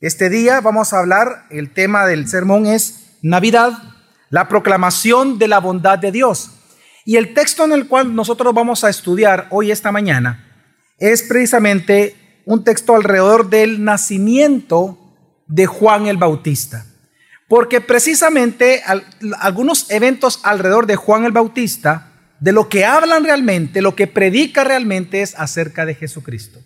Este día vamos a hablar, el tema del sermón es Navidad, la proclamación de la bondad de Dios. Y el texto en el cual nosotros vamos a estudiar hoy, esta mañana, es precisamente un texto alrededor del nacimiento de Juan el Bautista. Porque precisamente algunos eventos alrededor de Juan el Bautista, de lo que hablan realmente, lo que predica realmente es acerca de Jesucristo.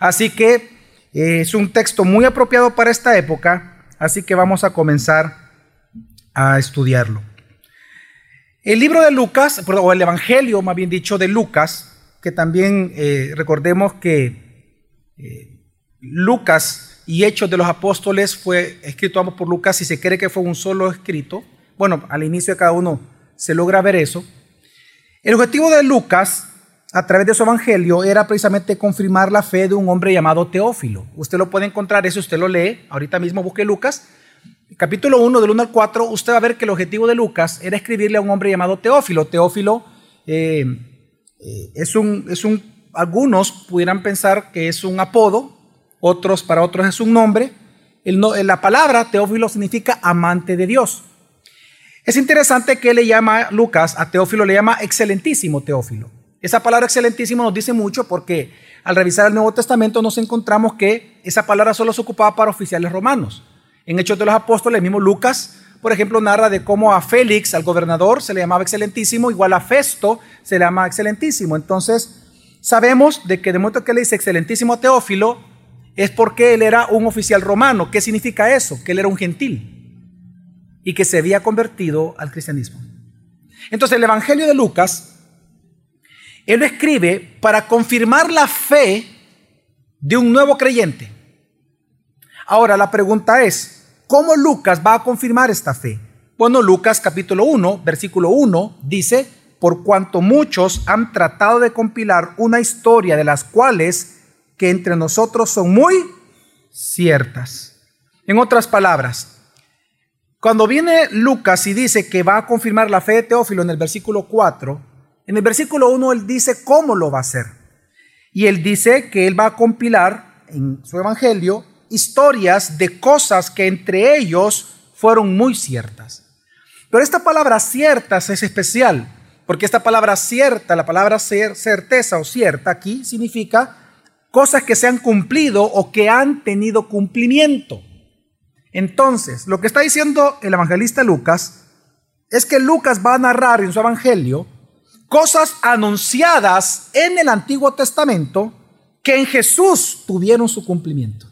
Así que es un texto muy apropiado para esta época, así que vamos a comenzar a estudiarlo. El libro de Lucas, o el Evangelio más bien dicho de Lucas, que también eh, recordemos que eh, Lucas y Hechos de los Apóstoles fue escrito por Lucas y se cree que fue un solo escrito. Bueno, al inicio de cada uno se logra ver eso. El objetivo de Lucas a través de su evangelio era precisamente confirmar la fe de un hombre llamado Teófilo. Usted lo puede encontrar, eso usted lo lee, ahorita mismo busque Lucas, capítulo 1 del 1 al 4, usted va a ver que el objetivo de Lucas era escribirle a un hombre llamado Teófilo. Teófilo eh, eh, es, un, es un, algunos pudieran pensar que es un apodo, otros para otros es un nombre. La palabra Teófilo significa amante de Dios. Es interesante que le llama Lucas a Teófilo, le llama excelentísimo Teófilo. Esa palabra excelentísimo nos dice mucho porque al revisar el Nuevo Testamento nos encontramos que esa palabra solo se ocupaba para oficiales romanos. En Hechos de los Apóstoles, el mismo Lucas, por ejemplo, narra de cómo a Félix, al gobernador, se le llamaba excelentísimo, igual a Festo se le llama excelentísimo. Entonces, sabemos de que de momento que le dice excelentísimo a Teófilo, es porque él era un oficial romano. ¿Qué significa eso? Que él era un gentil y que se había convertido al cristianismo. Entonces, el Evangelio de Lucas él lo escribe para confirmar la fe de un nuevo creyente. Ahora la pregunta es, ¿cómo Lucas va a confirmar esta fe? Bueno, Lucas capítulo 1, versículo 1 dice, por cuanto muchos han tratado de compilar una historia de las cuales que entre nosotros son muy ciertas. En otras palabras, cuando viene Lucas y dice que va a confirmar la fe de Teófilo en el versículo 4, en el versículo 1 él dice cómo lo va a hacer. Y él dice que él va a compilar en su evangelio historias de cosas que entre ellos fueron muy ciertas. Pero esta palabra ciertas es especial, porque esta palabra cierta, la palabra certeza o cierta aquí significa cosas que se han cumplido o que han tenido cumplimiento. Entonces, lo que está diciendo el evangelista Lucas es que Lucas va a narrar en su evangelio cosas anunciadas en el Antiguo Testamento que en Jesús tuvieron su cumplimiento.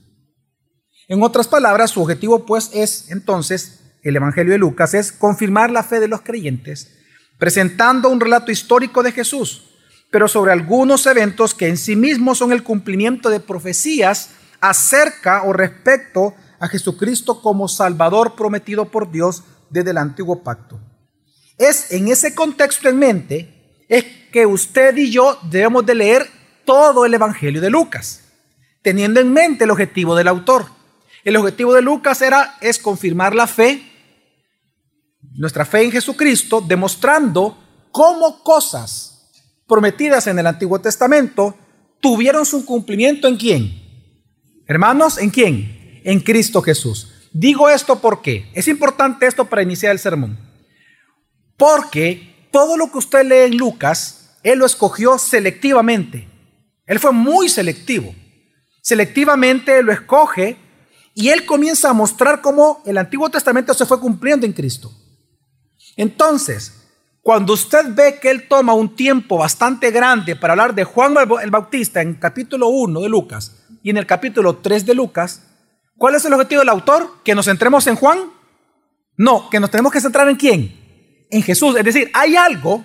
En otras palabras, su objetivo pues es entonces, el Evangelio de Lucas, es confirmar la fe de los creyentes, presentando un relato histórico de Jesús, pero sobre algunos eventos que en sí mismos son el cumplimiento de profecías acerca o respecto a Jesucristo como Salvador prometido por Dios desde el antiguo pacto. Es en ese contexto en mente es que usted y yo debemos de leer todo el Evangelio de Lucas, teniendo en mente el objetivo del autor. El objetivo de Lucas era es confirmar la fe, nuestra fe en Jesucristo, demostrando cómo cosas prometidas en el Antiguo Testamento tuvieron su cumplimiento en quién? Hermanos, ¿en quién? En Cristo Jesús. Digo esto porque es importante esto para iniciar el sermón. Porque todo lo que usted lee en Lucas, él lo escogió selectivamente. Él fue muy selectivo. Selectivamente lo escoge y él comienza a mostrar cómo el Antiguo Testamento se fue cumpliendo en Cristo. Entonces, cuando usted ve que él toma un tiempo bastante grande para hablar de Juan el Bautista en capítulo 1 de Lucas y en el capítulo 3 de Lucas, ¿cuál es el objetivo del autor? ¿Que nos centremos en Juan? No, que nos tenemos que centrar en quién? En Jesús. Es decir, hay algo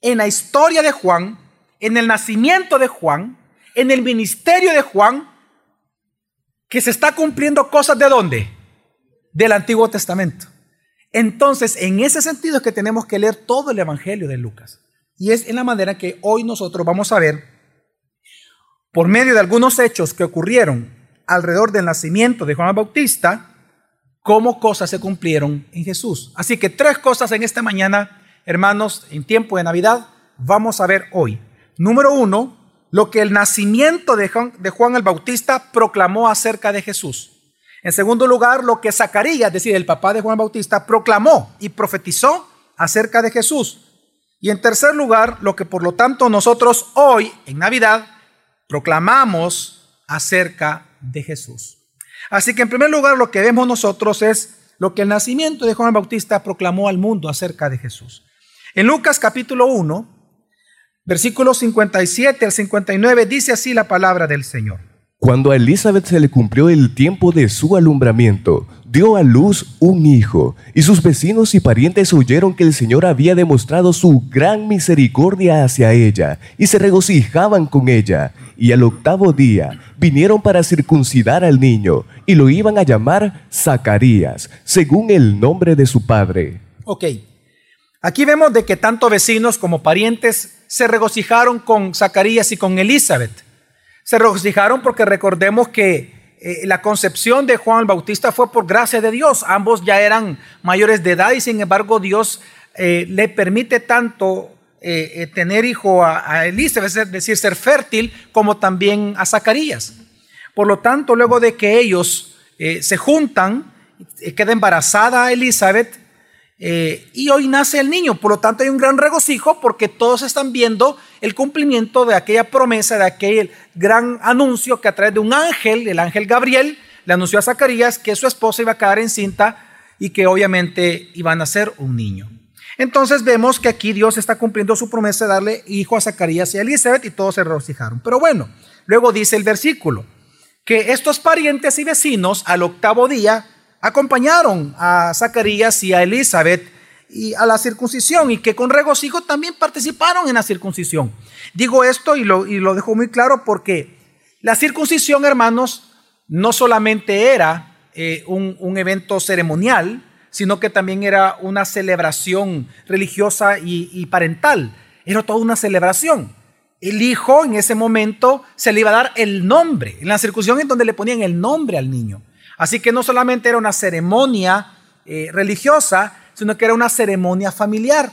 en la historia de Juan, en el nacimiento de Juan, en el ministerio de Juan, que se está cumpliendo cosas de dónde? Del Antiguo Testamento. Entonces, en ese sentido es que tenemos que leer todo el Evangelio de Lucas. Y es en la manera que hoy nosotros vamos a ver, por medio de algunos hechos que ocurrieron alrededor del nacimiento de Juan Bautista, cómo cosas se cumplieron en Jesús. Así que tres cosas en esta mañana, hermanos, en tiempo de Navidad, vamos a ver hoy. Número uno, lo que el nacimiento de Juan, el Bautista proclamó acerca de Jesús. En segundo lugar, lo que Zacarías, es decir, el papá de Juan Bautista, proclamó y profetizó acerca de Jesús. Y en tercer lugar, lo que por lo tanto nosotros hoy, en Navidad, proclamamos acerca de Jesús. Así que en primer lugar, lo que vemos nosotros es lo que el nacimiento de Juan Bautista proclamó al mundo acerca de Jesús. En Lucas capítulo 1, versículos 57 al 59, dice así la palabra del Señor. Cuando a Elizabeth se le cumplió el tiempo de su alumbramiento, dio a luz un hijo, y sus vecinos y parientes oyeron que el Señor había demostrado su gran misericordia hacia ella, y se regocijaban con ella. Y al octavo día vinieron para circuncidar al niño, y lo iban a llamar Zacarías, según el nombre de su padre. Ok, aquí vemos de que tanto vecinos como parientes se regocijaron con Zacarías y con Elizabeth se regocijaron porque recordemos que eh, la concepción de Juan el Bautista fue por gracia de Dios. Ambos ya eran mayores de edad y sin embargo Dios eh, le permite tanto eh, tener hijo a, a, es decir, ser fértil, como también a Zacarías. Por lo tanto, luego de que ellos se juntan, queda embarazada Elizabeth, eh, y hoy nace el niño, por lo tanto hay un gran regocijo porque todos están viendo el cumplimiento de aquella promesa, de aquel gran anuncio que a través de un ángel, el ángel Gabriel, le anunció a Zacarías que su esposa iba a quedar encinta y que obviamente iba a nacer un niño. Entonces vemos que aquí Dios está cumpliendo su promesa de darle hijo a Zacarías y a Elizabeth y todos se regocijaron. Pero bueno, luego dice el versículo que estos parientes y vecinos al octavo día acompañaron a Zacarías y a Elizabeth y a la circuncisión y que con regocijo también participaron en la circuncisión. Digo esto y lo, y lo dejo muy claro porque la circuncisión, hermanos, no solamente era eh, un, un, evento ceremonial, sino que también era una celebración religiosa y, parental. Era toda una celebración. El hijo en ese momento se le iba a dar el nombre. En la circuncisión en donde le ponían el nombre al niño. Así que no solamente era una ceremonia eh, religiosa, sino que era una ceremonia familiar.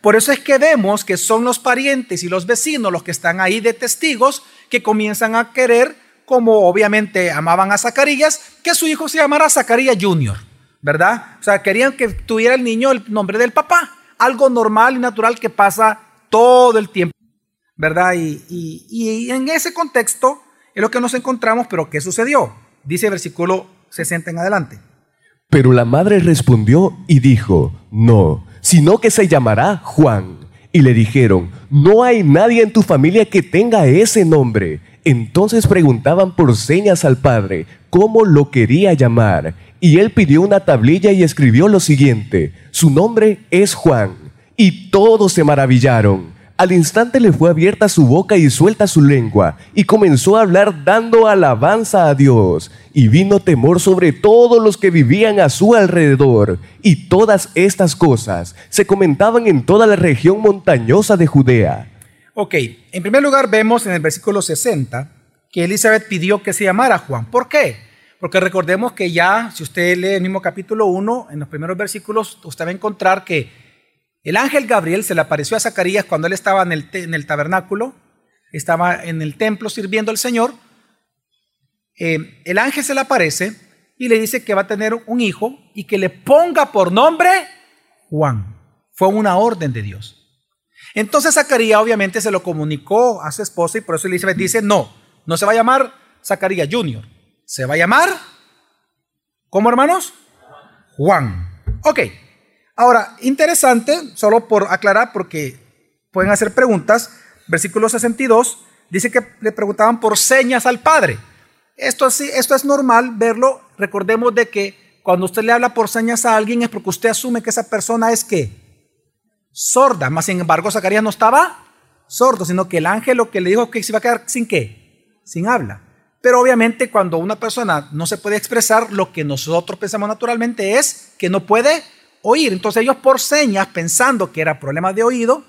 Por eso es que vemos que son los parientes y los vecinos los que están ahí de testigos que comienzan a querer, como obviamente amaban a Zacarías, que su hijo se llamara Zacarías Jr., ¿verdad? O sea, querían que tuviera el niño el nombre del papá, algo normal y natural que pasa todo el tiempo, ¿verdad? Y, y en ese contexto es lo que nos encontramos, pero ¿qué sucedió? Dice el versículo 60 en adelante. Pero la madre respondió y dijo, no, sino que se llamará Juan. Y le dijeron, no hay nadie en tu familia que tenga ese nombre. Entonces preguntaban por señas al padre cómo lo quería llamar. Y él pidió una tablilla y escribió lo siguiente, su nombre es Juan. Y todos se maravillaron. Al instante le fue abierta su boca y suelta su lengua, y comenzó a hablar dando alabanza a Dios. Y vino temor sobre todos los que vivían a su alrededor. Y todas estas cosas se comentaban en toda la región montañosa de Judea. Ok, en primer lugar vemos en el versículo 60 que Elizabeth pidió que se llamara Juan. ¿Por qué? Porque recordemos que ya, si usted lee el mismo capítulo 1, en los primeros versículos, usted va a encontrar que el ángel Gabriel se le apareció a Zacarías cuando él estaba en el, tabernáculo, estaba en el templo sirviendo al Señor. Eh, el ángel se le aparece y le dice que va a tener un hijo y que le ponga por nombre Juan. Fue una orden de Dios. Entonces Zacarías obviamente se lo comunicó a su esposa y por eso Elizabeth dice, no, no se va a llamar Zacarías Junior, se va a llamar, ¿cómo hermanos? Juan. Ok, Ahora, interesante, solo por aclarar, porque pueden hacer preguntas, versículo 62 dice que le preguntaban por señas al Padre. Esto, esto es normal verlo. Recordemos de que cuando usted le habla por señas a alguien es porque usted asume que esa persona es que sorda. Más sin embargo, Zacarías no estaba sordo, sino que el ángel lo que le dijo que se iba a quedar sin qué, sin habla. Pero obviamente cuando una persona no se puede expresar, lo que nosotros pensamos naturalmente es que no puede oír. Entonces ellos por señas, pensando que era problema de oído,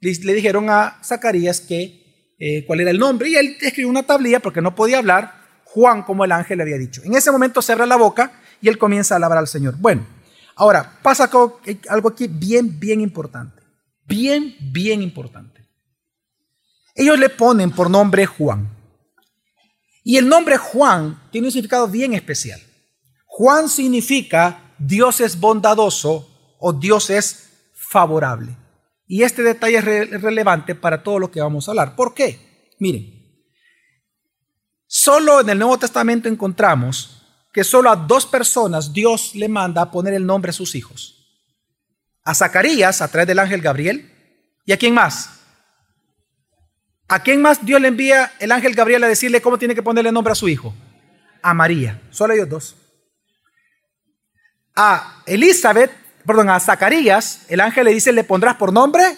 le dijeron a Zacarías que eh, cuál era el nombre y él escribió una tablilla porque no podía hablar, Juan como el ángel le había dicho. En ese momento se abre la boca y él comienza a alabar al Señor. Bueno, ahora pasa algo aquí bien, bien importante. Bien, bien importante. Ellos le ponen por nombre Juan. Y el nombre Juan tiene un significado bien especial. Juan significa Dios es bondadoso o Dios es favorable. Y este detalle es relevante para todo lo que vamos a hablar. ¿Por qué? Miren, solo en el Nuevo Testamento encontramos que solo a dos personas Dios le manda a poner el nombre a sus hijos. A Zacarías a través del ángel Gabriel. ¿Y a quién más? ¿A quién más Dios le envía el ángel Gabriel a decirle cómo tiene que ponerle nombre a su hijo? A María. Solo ellos dos. A Elizabeth perdón, a Zacarías, el ángel le dice, le pondrás por nombre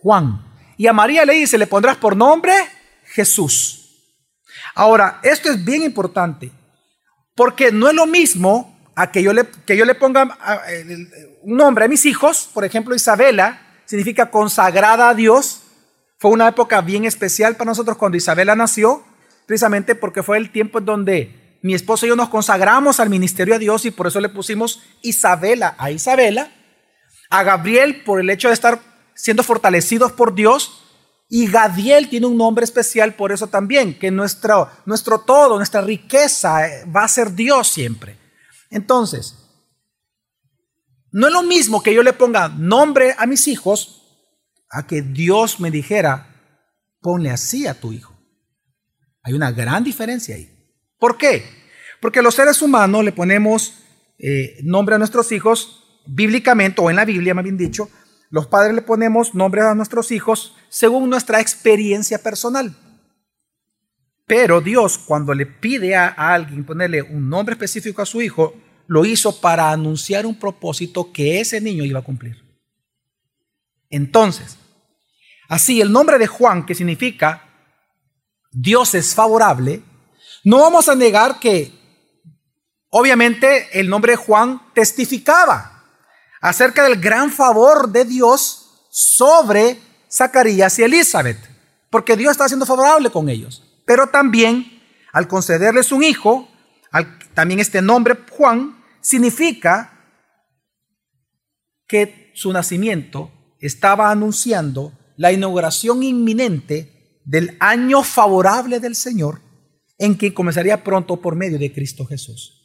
Juan. Y a María le dice, le pondrás por nombre Jesús. Ahora, esto es bien importante, porque no es lo mismo a que yo le, que yo le ponga un nombre a mis hijos, por ejemplo, Isabela, significa consagrada a Dios. Fue una época bien especial para nosotros cuando Isabela nació, precisamente porque fue el tiempo en donde mi esposo y yo nos consagramos al ministerio de Dios y por eso le pusimos Isabela a Isabela, a Gabriel por el hecho de estar siendo fortalecidos por Dios y Gadiel tiene un nombre especial por eso también, que nuestro, nuestro todo, nuestra riqueza eh, va a ser Dios siempre. Entonces, no es lo mismo que yo le ponga nombre a mis hijos a que Dios me dijera, ponle así a tu hijo. Hay una gran diferencia ahí. ¿Por qué? Porque los seres humanos le ponemos eh, nombre a nuestros hijos bíblicamente, o en la Biblia más bien dicho, los padres le ponemos nombre a nuestros hijos según nuestra experiencia personal. Pero Dios, cuando le pide a alguien ponerle un nombre específico a su hijo, lo hizo para anunciar un propósito que ese niño iba a cumplir. Entonces, así el nombre de Juan, que significa Dios es favorable, no vamos a negar que, obviamente, el nombre de Juan testificaba acerca del gran favor de Dios sobre Zacarías y Elizabeth, porque Dios está siendo favorable con ellos. Pero también, al concederles un hijo, también este nombre Juan significa que su nacimiento estaba anunciando la inauguración inminente del año favorable del Señor en que comenzaría pronto por medio de Cristo Jesús.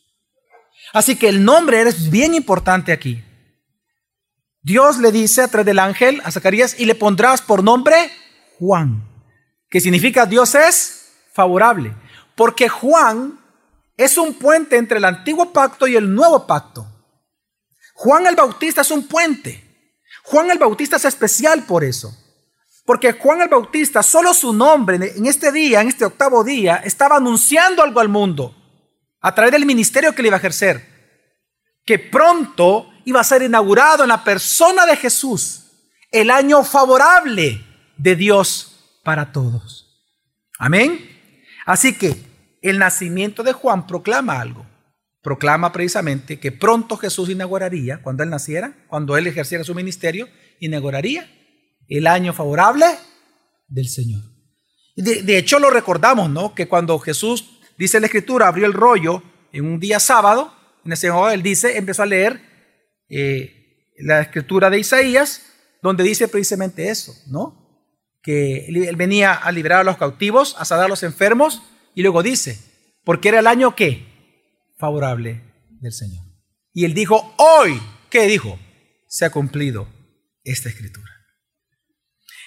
Así que el nombre es bien importante aquí. Dios le dice a través del ángel a Zacarías y le pondrás por nombre Juan, que significa Dios es favorable, porque Juan es un puente entre el antiguo pacto y el nuevo pacto. Juan el Bautista es un puente. Juan el Bautista es especial por eso. Porque Juan el Bautista, solo su nombre en este día, en este octavo día, estaba anunciando algo al mundo a través del ministerio que le iba a ejercer. Que pronto iba a ser inaugurado en la persona de Jesús el año favorable de Dios para todos. Amén. Así que el nacimiento de Juan proclama algo. Proclama precisamente que pronto Jesús inauguraría, cuando él naciera, cuando él ejerciera su ministerio, inauguraría el año favorable del Señor. De, hecho, lo recordamos, ¿no? Que cuando Jesús, dice la Escritura, abrió el rollo en un día sábado, en ese momento él dice, empezó a leer eh, la Escritura de Isaías, donde dice precisamente eso, ¿no? Que él venía a liberar a los cautivos, a sanar a los enfermos, y luego dice, porque era el año que favorable del Señor. Y él dijo, hoy, ¿qué dijo? Se ha cumplido esta escritura.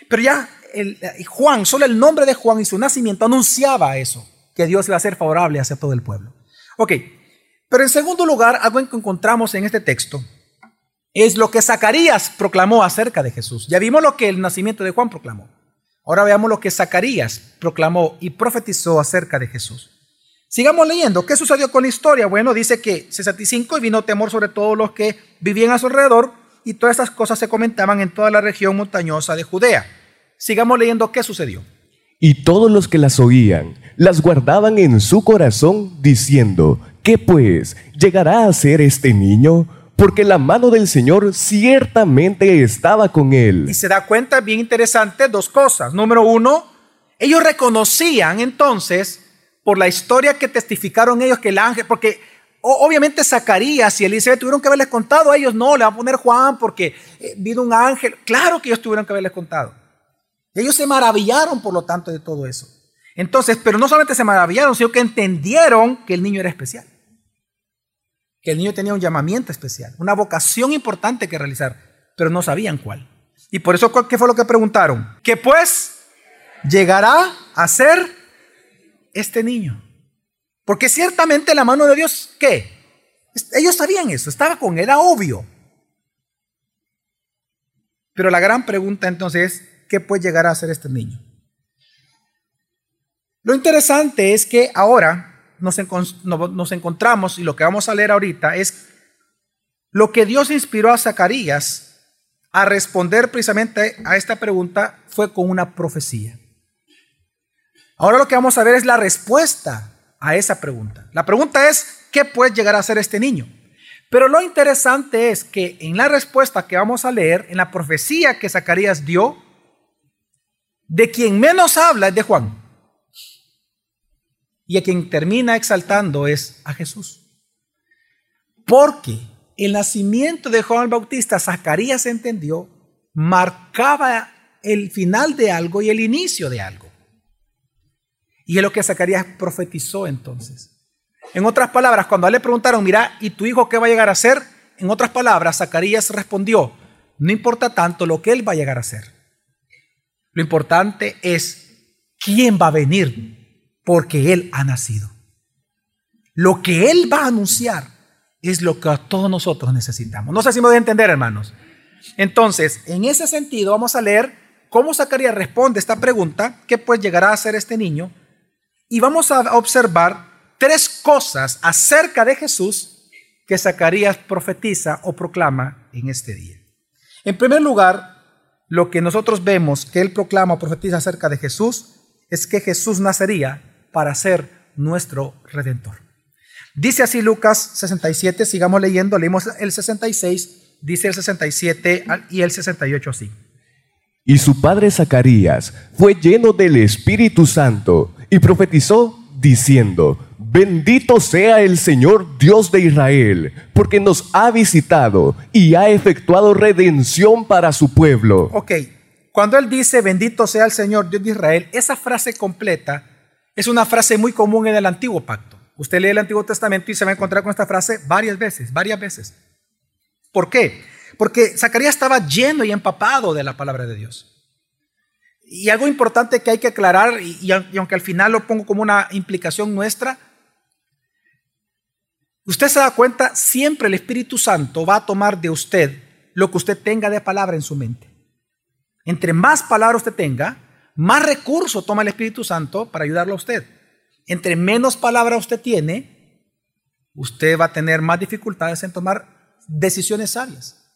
Pero ya el, Juan, solo el nombre de Juan y su nacimiento anunciaba eso, que Dios iba a ser favorable hacia todo el pueblo. Ok, pero en segundo lugar, algo que encontramos en este texto es lo que Zacarías proclamó acerca de Jesús. Ya vimos lo que el nacimiento de Juan proclamó. Ahora veamos lo que Zacarías proclamó y profetizó acerca de Jesús. Sigamos leyendo. ¿Qué sucedió con la historia? Bueno, dice que 65 y vino temor sobre todos los que vivían a su alrededor y todas estas cosas se comentaban en toda la región montañosa de Judea. Sigamos leyendo qué sucedió. Y todos los que las oían las guardaban en su corazón, diciendo, ¿qué pues llegará a ser este niño? Porque la mano del Señor ciertamente estaba con él. Y se da cuenta, bien interesante, dos cosas. Número uno, ellos reconocían entonces, por la historia que testificaron ellos, que el ángel, porque obviamente Zacarías y Elizabeth tuvieron que haberles contado a ellos, no, le va a poner Juan porque eh, vino un ángel. Claro que ellos tuvieron que haberles contado. Ellos se maravillaron, por lo tanto, de todo eso. Entonces, pero no solamente se maravillaron, sino que entendieron que el niño era especial. El niño tenía un llamamiento especial, una vocación importante que realizar, pero no sabían cuál. Y por eso, ¿qué fue lo que preguntaron? ¿Qué pues llegará a ser este niño? Porque ciertamente la mano de Dios, ¿qué? Ellos sabían eso, estaba con era obvio. Pero la gran pregunta entonces es, ¿qué puede llegar a ser este niño? Lo interesante es que ahora nos, nos encontramos, y lo que vamos a leer ahorita es lo que Dios inspiró a Zacarías a responder precisamente a esta pregunta fue con una profecía. Ahora lo que vamos a ver es la respuesta a esa pregunta. La pregunta es, ¿qué puede llegar a ser este niño? Pero lo interesante es que en la respuesta que vamos a leer, en la profecía que Zacarías dio, de quien menos habla es de Juan. Y a quien termina exaltando es a Jesús. Porque el nacimiento de Juan el Bautista, Zacarías entendió, marcaba el final de algo y el inicio de algo. Y es lo que Zacarías profetizó entonces. En otras palabras, cuando a él le preguntaron, mira, ¿y tu hijo qué va a llegar a ser? En otras palabras, Zacarías respondió, no importa tanto lo que él va a llegar a ser. Lo importante es quién va a venir porque él ha nacido. Lo que él va a anunciar es lo que todos nosotros necesitamos. No sé si me voy a entender, hermanos. Entonces, en ese sentido, vamos a leer cómo Zacarías responde esta pregunta, ¿qué pues llegará a ser este niño? Y vamos a observar tres cosas acerca de Jesús que Zacarías profetiza o proclama en este día. En primer lugar, lo que nosotros vemos que él proclama o profetiza acerca de Jesús es que Jesús nacería para ser nuestro redentor. Dice así Lucas 67, sigamos leyendo, leímos el 66, dice el 67 y el 68 así. Y su padre Zacarías fue lleno del Espíritu Santo y profetizó diciendo, bendito sea el Señor Dios de Israel, porque nos ha visitado y ha efectuado redención para su pueblo. Ok, cuando él dice, bendito sea el Señor Dios de Israel, esa frase completa es una frase muy común en el Antiguo Pacto. Usted lee el Antiguo Testamento y se va a encontrar con esta frase varias veces, varias veces. ¿Por qué? Porque Zacarías estaba lleno y empapado de la palabra de Dios. Y algo importante que hay que aclarar, y, aunque al final lo pongo como una implicación nuestra, usted se da cuenta, siempre el Espíritu Santo va a tomar de usted lo que usted tenga de palabra en su mente. Entre más palabra usted tenga, más recurso toma el Espíritu Santo para ayudarlo a usted. Entre menos palabra usted tiene, usted va a tener más dificultades en tomar decisiones sabias.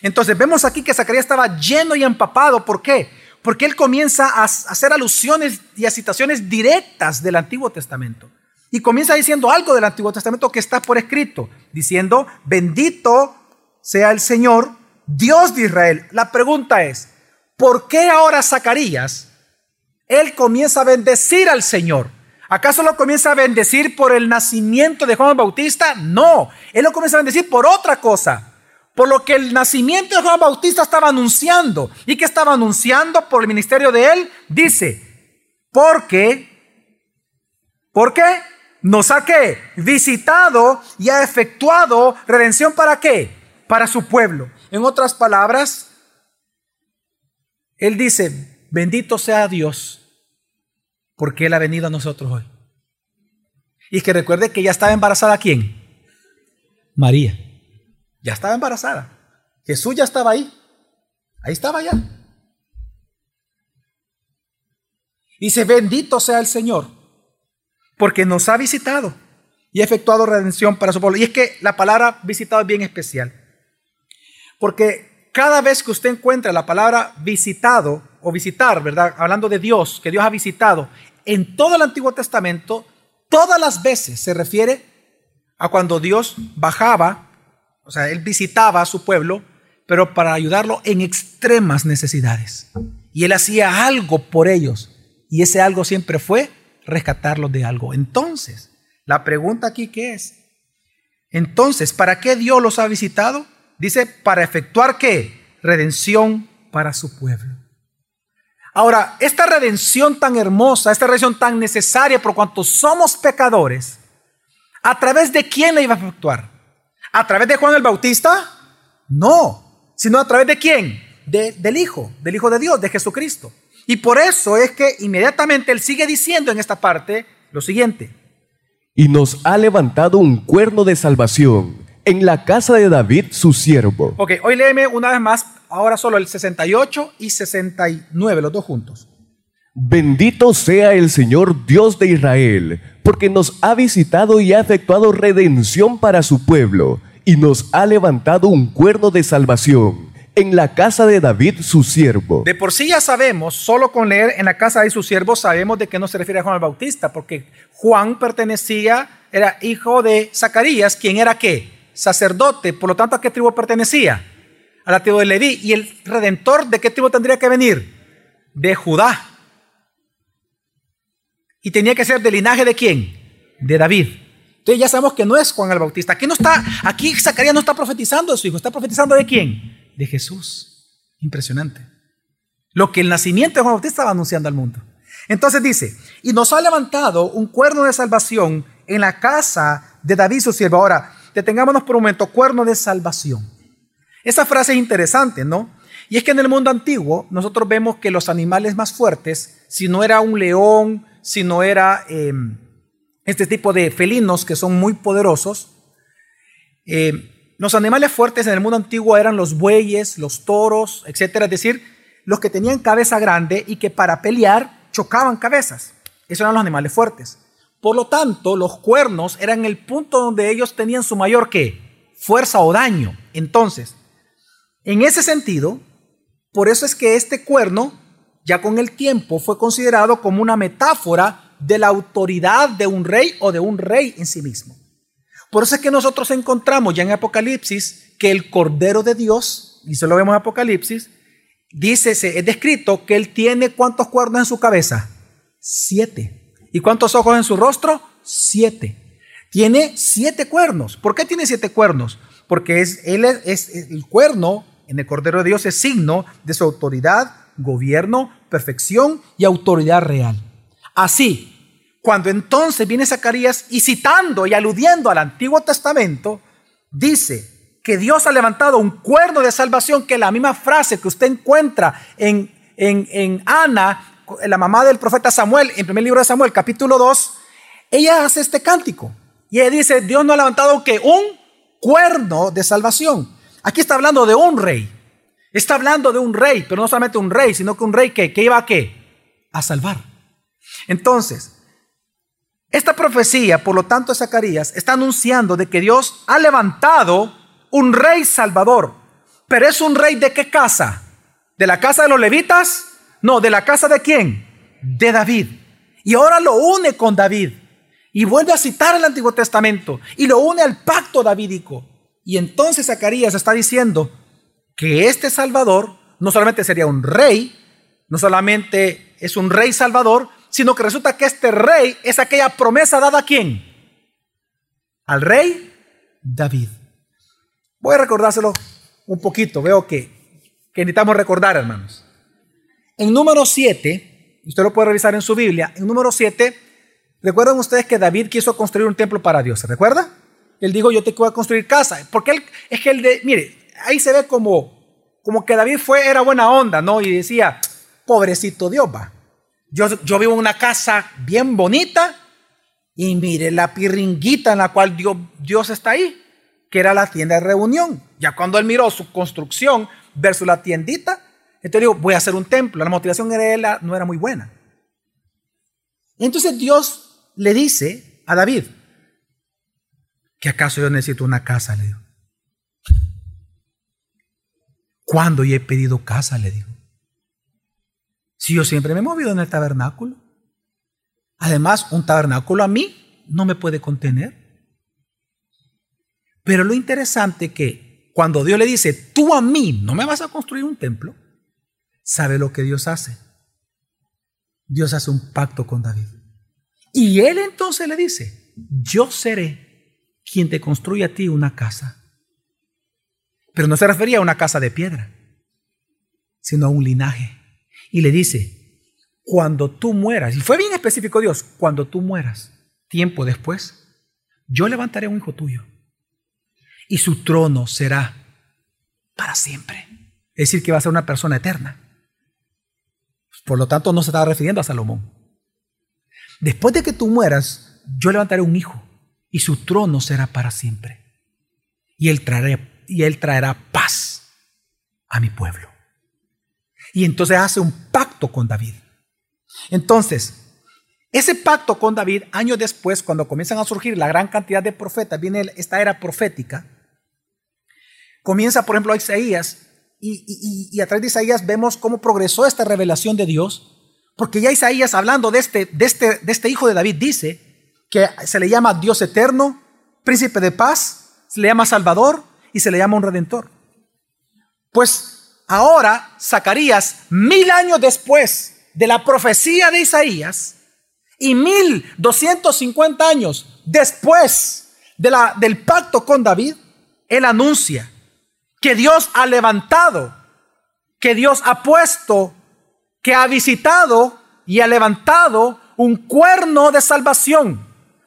Entonces vemos aquí que Zacarías estaba lleno y empapado. ¿Por qué? Porque él comienza a hacer alusiones y a citaciones directas del Antiguo Testamento. Y comienza diciendo algo del Antiguo Testamento que está por escrito, diciendo, bendito sea el Señor, Dios de Israel. La pregunta es, ¿por qué ahora Zacarías, él comienza a bendecir al Señor? ¿Acaso lo comienza a bendecir por el nacimiento de Juan Bautista? No, él lo comienza a bendecir por otra cosa por lo que el nacimiento de Juan Bautista estaba anunciando. ¿Y que estaba anunciando por el ministerio de él? Dice, porque, ¿por qué? Nos ha ¿qué? visitado y ha efectuado redención para qué? Para su pueblo. En otras palabras, él dice, bendito sea Dios, porque Él ha venido a nosotros hoy. Y que recuerde que ya estaba embarazada quién? María. Ya estaba embarazada. Jesús ya estaba ahí. Ahí estaba ya. Dice, bendito sea el Señor, porque nos ha visitado y ha efectuado redención para su pueblo. Y es que la palabra visitado es bien especial. Porque cada vez que usted encuentra la palabra visitado o visitar, ¿verdad? Hablando de Dios, que Dios ha visitado, en todo el Antiguo Testamento, todas las veces se refiere a cuando Dios bajaba o sea, él visitaba a su pueblo, pero para ayudarlo en extremas necesidades. Y él hacía algo por ellos. Y ese algo siempre fue rescatarlos de algo. Entonces, la pregunta aquí qué es? Entonces, ¿para qué Dios los ha visitado? Dice, para efectuar qué? Redención para su pueblo. Ahora, esta redención tan hermosa, esta redención tan necesaria por cuanto somos pecadores, ¿A través de quién la iba a efectuar? ¿A través de Juan el Bautista? No, sino a través de quién? del Hijo, del Hijo de Dios, de Jesucristo. Y por eso es que inmediatamente él sigue diciendo en esta parte lo siguiente. Y nos ha levantado un cuerno de salvación en la casa de David, su siervo. Ok, hoy léeme una vez más, ahora solo el 68 y 69, los dos juntos. Bendito sea el Señor Dios de Israel, porque nos ha visitado y ha efectuado redención para su pueblo, y nos ha levantado un cuerno de salvación en la casa de David, su siervo. De por sí ya sabemos, solo con leer en la casa de su siervo, sabemos de qué no se refiere a Juan el Bautista, porque Juan pertenecía, era hijo de Zacarías, quien era qué? Sacerdote, por lo tanto, ¿a qué tribu pertenecía? A la tribu de Leví. ¿Y el redentor de qué tribu tendría que venir? De Judá. Y tenía que ser del linaje de quién? De David. Entonces ya sabemos que no es Juan el Bautista. Aquí no está, aquí Zacarías no está profetizando de su hijo, está profetizando de quién? De Jesús. Impresionante. Lo que el nacimiento de Juan Bautista estaba anunciando al mundo. Entonces dice, y nos ha levantado un cuerno de salvación en la casa de David su siervo. Ahora, detengámonos por un momento, cuerno de salvación. Esa frase es interesante, ¿no? Y es que en el mundo antiguo nosotros vemos que los animales más fuertes, si no era un león, si no era em, este tipo de felinos que son muy poderosos. Em, los animales fuertes en el mundo antiguo eran los bueyes, los toros, etcétera, es decir, los que tenían cabeza grande y que para pelear chocaban cabezas. Esos eran los animales fuertes. Por lo tanto, los cuernos eran el punto donde ellos tenían su mayor ¿qué? fuerza o daño. Entonces, en ese sentido, por eso es que este cuerno ya con el tiempo fue considerado como una metáfora de la autoridad de un rey o de un rey en sí mismo. Por eso es que nosotros encontramos ya en Apocalipsis que el Cordero de Dios, y se lo vemos en Apocalipsis, dice, es descrito que él tiene cuántos cuernos en su cabeza? Siete. ¿Y cuántos ojos en su rostro? Siete. Tiene siete cuernos. ¿Por qué tiene siete cuernos? Porque es, él es el cuerno en el Cordero de Dios es signo de su autoridad, gobierno, perfección y autoridad real. Así, cuando entonces viene Zacarías y citando y aludiendo al Antiguo Testamento, dice que Dios ha levantado un cuerno de salvación, que es la misma frase que usted encuentra en, en, en Ana, la mamá del profeta Samuel, en primer libro de Samuel, capítulo 2, ella hace este cántico. Y ella dice, Dios no ha levantado que un cuerno de salvación. Aquí está hablando de un rey. Está hablando de un rey, pero no solamente un rey, sino que un rey que, que iba a qué? A salvar. Entonces, esta profecía, por lo tanto, Zacarías está anunciando de que Dios ha levantado un rey salvador. Pero es un rey de qué casa? ¿De la casa de los levitas? No, de la casa de quién? De David. Y ahora lo une con David. Y vuelve a citar el Antiguo Testamento. Y lo une al pacto davídico. Y entonces Zacarías está diciendo, que este Salvador no solamente sería un rey, no solamente es un rey salvador, sino que resulta que este rey es aquella promesa dada a quién? Al rey David. Voy a recordárselo un poquito, veo que, que necesitamos recordar, hermanos. En número 7, usted lo puede revisar en su Biblia, en número 7, recuerdan ustedes que David quiso construir un templo para Dios, ¿se recuerda? Él dijo, yo te voy a construir casa, porque él es que él de, mire, ahí se ve como, como que David fue, era buena onda, ¿no? Y decía, pobrecito Dios, va. Yo, yo vivo en una casa bien bonita y mire la pirringuita en la cual Dios, Dios está ahí, que era la tienda de reunión. Ya cuando él miró su construcción versus la tiendita, entonces digo, voy a hacer un templo. La motivación era, no era muy buena. Entonces Dios le dice a David, ¿que acaso yo necesito una casa? Le digo. ¿Cuándo yo he pedido casa? Le dijo. Si yo siempre me he movido en el tabernáculo. Además, un tabernáculo a mí no me puede contener. Pero lo interesante que cuando Dios le dice, tú a mí no me vas a construir un templo, ¿sabe lo que Dios hace? Dios hace un pacto con David. Y él entonces le dice, yo seré quien te construya a ti una casa. Pero no se refería a una casa de piedra, sino a un linaje. Y le dice, cuando tú mueras, y fue bien específico Dios, cuando tú mueras, tiempo después, yo levantaré un hijo tuyo y su trono será para siempre. Es decir, que va a ser una persona eterna. Por lo tanto, no se estaba refiriendo a Salomón. Después de que tú mueras, yo levantaré un hijo y su trono será para siempre. Y él, traerá, paz a mi pueblo. Y entonces hace un pacto con David. Entonces, ese pacto con David, años después, cuando comienzan a surgir la gran cantidad de profetas, viene esta era profética, comienza, por ejemplo, Isaías, y, a través de Isaías vemos cómo progresó esta revelación de Dios, porque ya Isaías, hablando de este, de este, de este hijo de David, dice que se le llama Dios eterno, príncipe de paz, se le llama Salvador y se le llama un redentor. Pues ahora, Zacarías, mil años después de la profecía de Isaías, y 1250 años después de la, del pacto con David, él anuncia que Dios ha levantado, que Dios ha puesto, que ha visitado y ha levantado un cuerno de salvación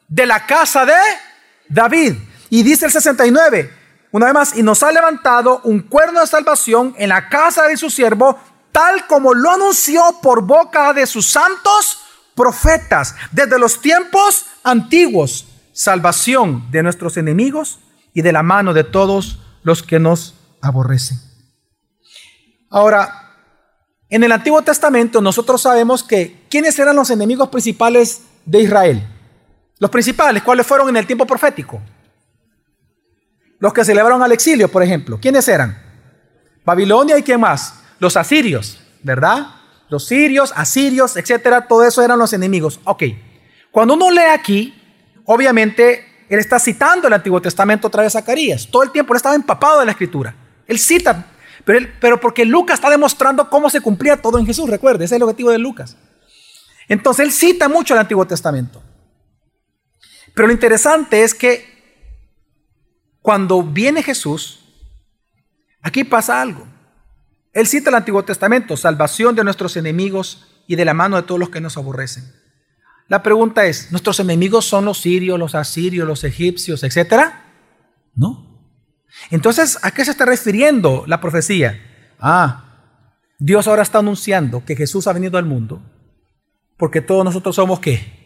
de la casa de David. Y dice el 69, una vez más, y nos ha levantado un cuerno de salvación en la casa de su siervo, tal como lo anunció por boca de sus santos profetas desde los tiempos antiguos, salvación de nuestros enemigos y de la mano de todos los que nos aborrecen. Ahora, en el Antiguo Testamento nosotros sabemos que quiénes eran los enemigos principales de Israel. Los principales, ¿cuáles fueron en el tiempo profético? Los que celebraron al exilio, por ejemplo. ¿Quiénes eran? Babilonia y quién más? Los asirios, ¿verdad? los sirios, asirios, etcétera, todo eso eran los enemigos. Ok, cuando uno lee aquí, obviamente él está citando el Antiguo Testamento otra vez a Zacarías. Todo el tiempo él estaba empapado de la escritura. Él cita, pero, pero porque Lucas está demostrando cómo se cumplía todo en Jesús, recuerde, ese es el objetivo de Lucas. Entonces él cita mucho el Antiguo Testamento. Pero lo interesante es que cuando viene Jesús, aquí pasa algo. Él cita el Antiguo Testamento, salvación de nuestros enemigos y de la mano de todos los que nos aborrecen. La pregunta es, ¿nuestros enemigos son los sirios, los asirios, los egipcios, etcétera? No. Entonces, ¿a qué se está refiriendo la profecía? Ah, Dios ahora está anunciando que Jesús ha venido al mundo porque todos nosotros somos qué?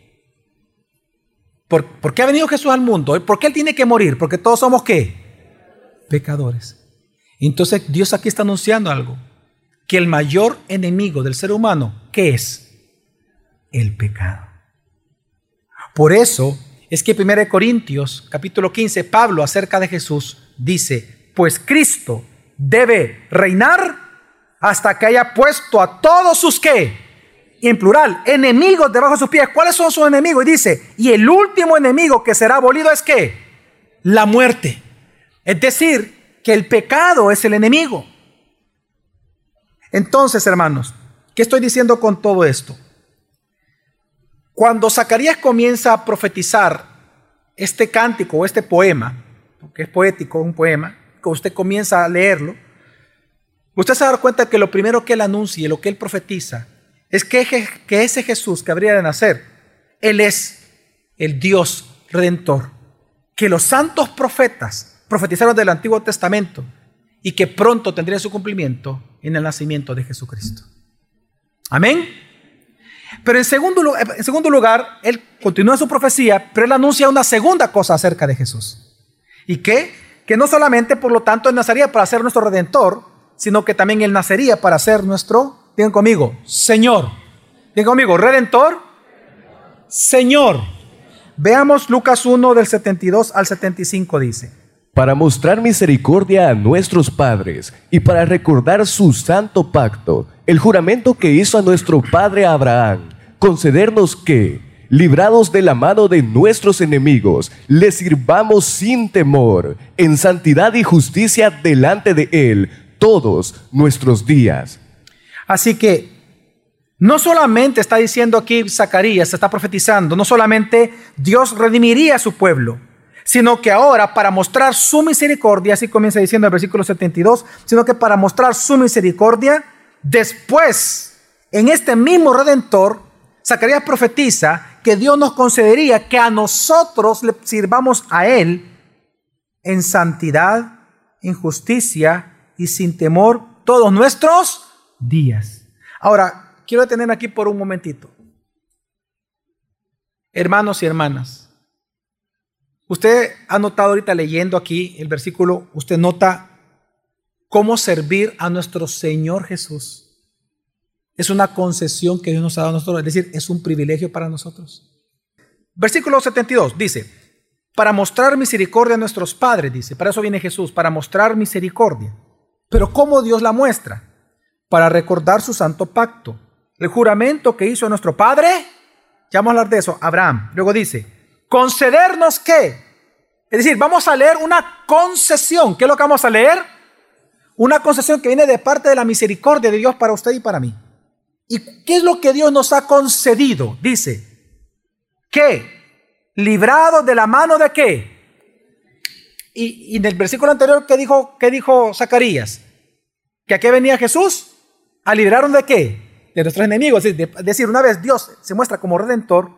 ¿Por, ¿Por, qué ha venido Jesús al mundo? ¿Por qué Él tiene que morir? Porque todos somos qué? Pecadores. Entonces Dios aquí está anunciando algo, que el mayor enemigo del ser humano, ¿qué es? El pecado. Por eso es que 1 Corintios capítulo 15, Pablo acerca de Jesús dice, pues Cristo debe reinar hasta que haya puesto a todos sus que, en plural, enemigos debajo de sus pies. ¿Cuáles son sus enemigos? Y dice, y el último enemigo que será abolido es que la muerte. Es decir, que el pecado es el enemigo. Entonces, hermanos, ¿qué estoy diciendo con todo esto? Cuando Zacarías comienza a profetizar este cántico o este poema, que es poético, un poema, que usted comienza a leerlo, usted se da cuenta que lo primero que él anuncia y lo que él profetiza es que, que ese Jesús que habría de nacer, él es el Dios redentor, que los santos profetas profetizaron del Antiguo Testamento y que pronto tendría su cumplimiento en el nacimiento de Jesucristo. Amén. Pero en segundo, en segundo lugar, él continúa su profecía, pero él anuncia una segunda cosa acerca de Jesús. ¿Y qué? Que no solamente, por lo tanto, él nacería para ser nuestro redentor, sino que también él nacería para ser nuestro, digan conmigo, Señor. Digan conmigo, redentor, Señor. Veamos Lucas 1 del 72 al 75 dice para mostrar misericordia a nuestros padres y para recordar su santo pacto, el juramento que hizo a nuestro padre Abraham, concedernos que, librados de la mano de nuestros enemigos, le sirvamos sin temor, en santidad y justicia delante de Él, todos nuestros días. Así que no solamente está diciendo aquí Zacarías, está profetizando, no solamente Dios redimiría a su pueblo, sino que ahora para mostrar su misericordia, así comienza diciendo el versículo 72, sino que para mostrar su misericordia, después, en este mismo redentor, Zacarías profetiza que Dios nos concedería que a nosotros le sirvamos a Él en santidad, en justicia y sin temor todos nuestros días. Ahora, quiero detener aquí por un momentito. Hermanos y hermanas, usted ha notado ahorita leyendo aquí el versículo, usted nota cómo servir a nuestro Señor Jesús. Es una concesión que Dios nos ha dado a nosotros, es decir, es un privilegio para nosotros. Versículo 72 dice, para mostrar misericordia a nuestros padres, dice, para eso viene Jesús, para mostrar misericordia. Pero ¿cómo Dios la muestra? Para recordar su santo pacto, el juramento que hizo nuestro Padre, ya vamos a hablar de eso, Abraham. Luego dice, concedernos qué? Es decir, vamos a leer una concesión. ¿Qué es lo que vamos a leer? Una concesión que viene de parte de la misericordia de Dios para usted y para mí. ¿Y qué es lo que Dios nos ha concedido? Dice, que librado de la mano de qué? Y, en el versículo anterior, ¿qué dijo, qué dijo Zacarías? ¿Que a qué venía Jesús? ¿A libraron de qué? De nuestros enemigos. Es decir, una vez Dios se muestra como redentor,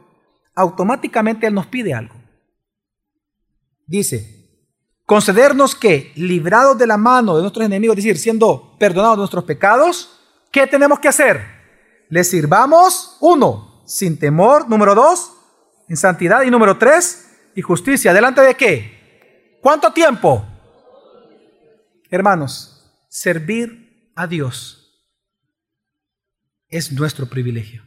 automáticamente Él nos pide algo. Dice, concedernos que, librados de la mano de nuestros enemigos, es decir, siendo perdonados nuestros pecados, ¿qué tenemos que hacer? Le sirvamos, uno, sin temor, número dos, en santidad y número tres, y justicia. ¿Delante de qué? ¿Cuánto tiempo? Hermanos, servir a Dios es nuestro privilegio.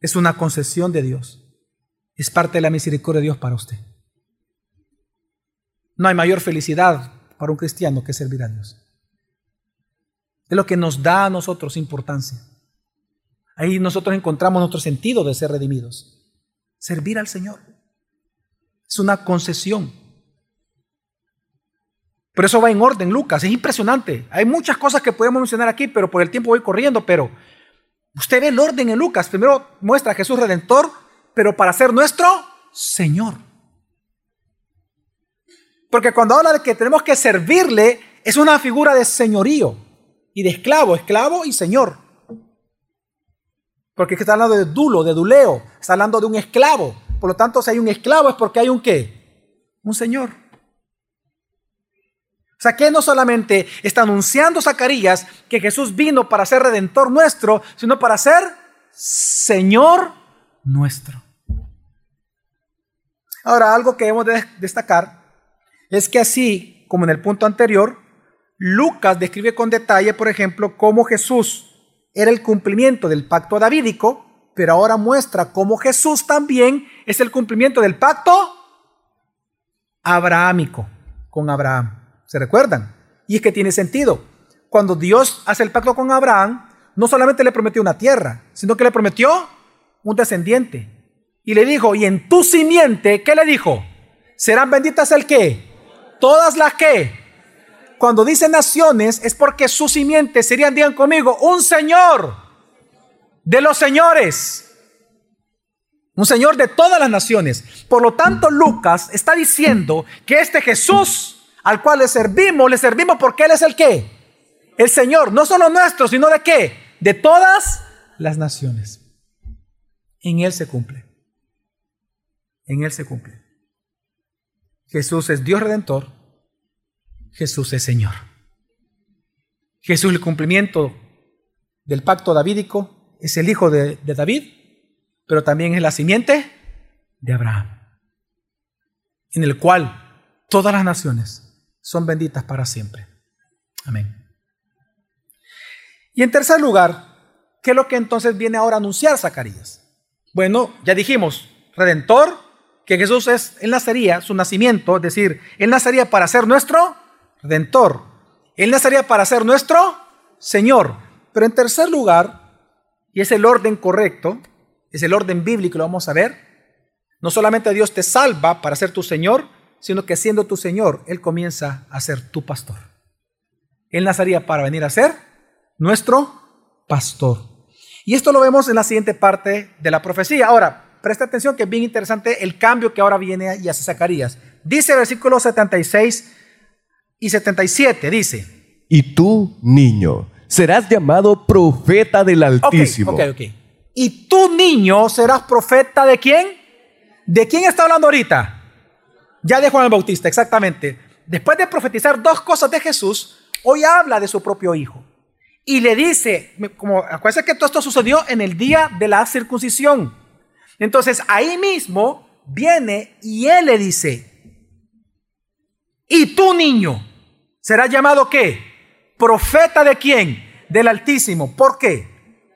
Es una concesión de Dios. Es parte de la misericordia de Dios para usted. No hay mayor felicidad para un cristiano que servir a Dios. Es lo que nos da a nosotros importancia. Ahí nosotros encontramos nuestro sentido de ser redimidos. Servir al Señor. Es una concesión. Pero eso va en orden, Lucas. Es impresionante. Hay muchas cosas que podemos mencionar aquí, pero por el tiempo voy corriendo. Pero usted ve el orden en Lucas. Primero muestra a Jesús Redentor, pero para ser nuestro Señor. Porque cuando habla de que tenemos que servirle, es una figura de señorío y de esclavo, esclavo y señor. Porque está hablando de dulo, de duleo, está hablando de un esclavo. Por lo tanto, si hay un esclavo es porque hay un qué? Un señor. O sea, que no solamente está anunciando Zacarías que Jesús vino para ser redentor nuestro, sino para ser Señor nuestro. Ahora, algo que debemos de destacar es que así como en el punto anterior, Lucas describe con detalle, por ejemplo, cómo Jesús era el cumplimiento del pacto davídico, pero ahora muestra cómo Jesús también es el cumplimiento del pacto abrahámico con Abraham. ¿Se recuerdan? Y es que tiene sentido. Cuando Dios hace el pacto con Abraham, no solamente le prometió una tierra, sino que le prometió un descendiente. Y le dijo, y en tu simiente, ¿qué le dijo? Serán benditas el qué? Todas las que cuando dice naciones es porque su simiente serían, digan conmigo, un señor de los señores. Un señor de todas las naciones. Por lo tanto, Lucas está diciendo que este Jesús al cual le servimos, le servimos porque Él es el qué? El Señor, no solo nuestro, sino de qué? De todas las naciones. En Él se cumple. En Él se cumple. Jesús es Dios redentor Jesús es Señor. Jesús el cumplimiento del pacto davídico es el hijo de, David, pero también es la simiente de Abraham, en el cual todas las naciones son benditas para siempre. Amén. Y en tercer lugar, ¿qué es lo que entonces viene ahora a anunciar Zacarías? Bueno, ya dijimos, redentor, que Jesús es, él nacería, su nacimiento, es decir, él nacería para ser nuestro redentor. Él nacería para ser nuestro Señor. Pero en tercer lugar, y es el orden correcto, es el orden bíblico, lo vamos a ver, no solamente Dios te salva para ser tu Señor, sino que siendo tu Señor, Él comienza a ser tu pastor. Él nacería para venir a ser nuestro pastor. Y esto lo vemos en la siguiente parte de la profecía. Ahora, presta atención que es bien interesante el cambio que ahora viene y hace Zacarías. Dice versículo 76 y 77 dice. Y tú, niño, serás llamado profeta del Altísimo. Ok, ok, ok. y tu niño serás profeta de quién? ¿De quién está hablando ahorita? Ya de Juan el Bautista, exactamente. Después de profetizar dos cosas de Jesús, hoy habla de su propio hijo. Y le dice, como acuérdense que todo esto sucedió en el día de la circuncisión. Entonces ahí mismo viene y él le dice, y tu niño será llamado qué? Profeta de quién? Del Altísimo. ¿Por qué?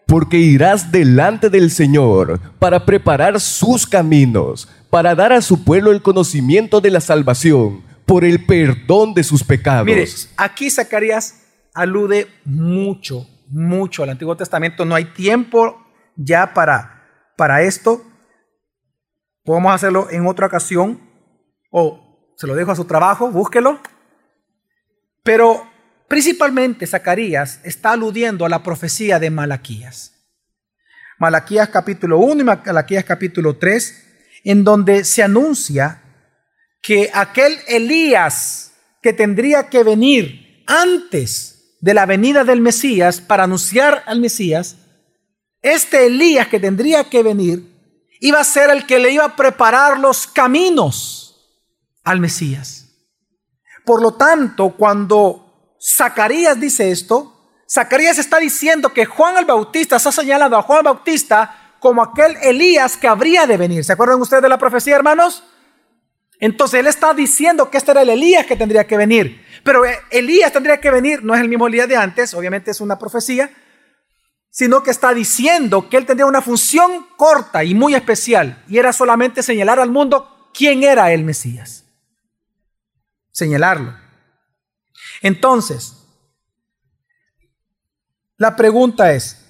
Porque irás delante del Señor para preparar sus caminos, para dar a su pueblo el conocimiento de la salvación por el perdón de sus pecados. Mire, aquí Zacarías alude mucho, mucho al Antiguo Testamento. No hay tiempo ya para, para esto. Podemos hacerlo en otra ocasión o se lo dejo a su trabajo, búsquelo. Pero principalmente Zacarías está aludiendo a la profecía de Malaquías. Malaquías capítulo 1 y Malaquías capítulo 3, en donde se anuncia que aquel Elías que tendría que venir antes de la venida del Mesías para anunciar al Mesías, este Elías que tendría que venir iba a ser el que le iba a preparar los caminos al Mesías. Por lo tanto, cuando Zacarías dice esto, Zacarías está diciendo que Juan el Bautista está señalando a Juan el Bautista como aquel Elías que habría de venir. ¿Se acuerdan ustedes de la profecía, hermanos? Entonces él está diciendo que este era el Elías que tendría que venir. Pero eh, Elías tendría que venir, no es el mismo Elías de antes, obviamente es una profecía, sino que está diciendo que él tendría una función corta y muy especial, y era solamente señalar al mundo quién era el Mesías señalarlo. Entonces, la pregunta es,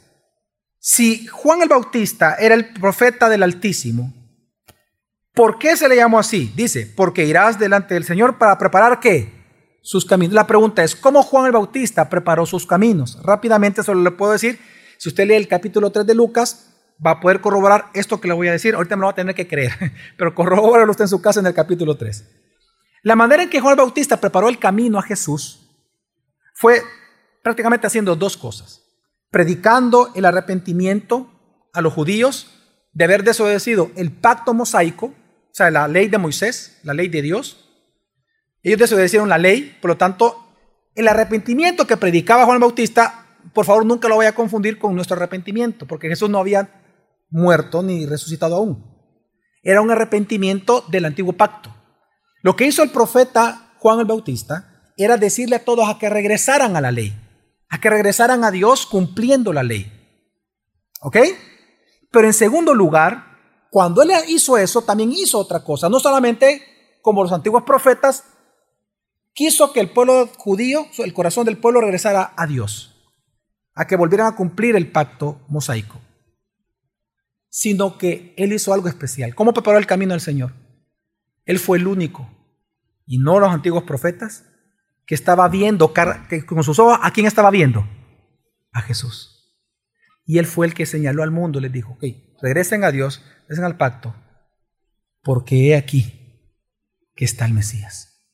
si Juan el Bautista era el profeta del Altísimo, ¿por qué se le llamó así? Dice, porque irás delante del Señor para preparar qué? Sus caminos. La pregunta es, ¿cómo Juan el Bautista preparó sus caminos? Rápidamente solo le puedo decir, si usted lee el capítulo 3 de Lucas, va a poder corroborar esto que le voy a decir. Ahorita me lo va a tener que creer, pero corroborarlo usted en su casa en el capítulo 3. La manera en que Juan Bautista preparó el camino a Jesús fue prácticamente haciendo dos cosas. Predicando el arrepentimiento a los judíos de haber desobedecido el pacto mosaico, o sea, la ley de Moisés, la ley de Dios. Ellos desobedecieron la ley, por lo tanto, el arrepentimiento que predicaba Juan Bautista, por favor nunca lo vaya a confundir con nuestro arrepentimiento, porque Jesús no había muerto ni resucitado aún. Era un arrepentimiento del antiguo pacto. Lo que hizo el profeta Juan el Bautista era decirle a todos a que regresaran a la ley, a que regresaran a Dios cumpliendo la ley. ¿Ok? Pero en segundo lugar, cuando él hizo eso, también hizo otra cosa. No solamente como los antiguos profetas, quiso que el pueblo judío, el corazón del pueblo regresara a Dios, a que volvieran a cumplir el pacto mosaico, sino que él hizo algo especial. ¿Cómo preparó el camino del Señor? Él fue el único y no los antiguos profetas, que estaba viendo con sus ojos, ¿a quién estaba viendo? A Jesús. Y él fue el que señaló al mundo, les dijo, ok, regresen a Dios, regresen al pacto, porque he aquí que está el Mesías.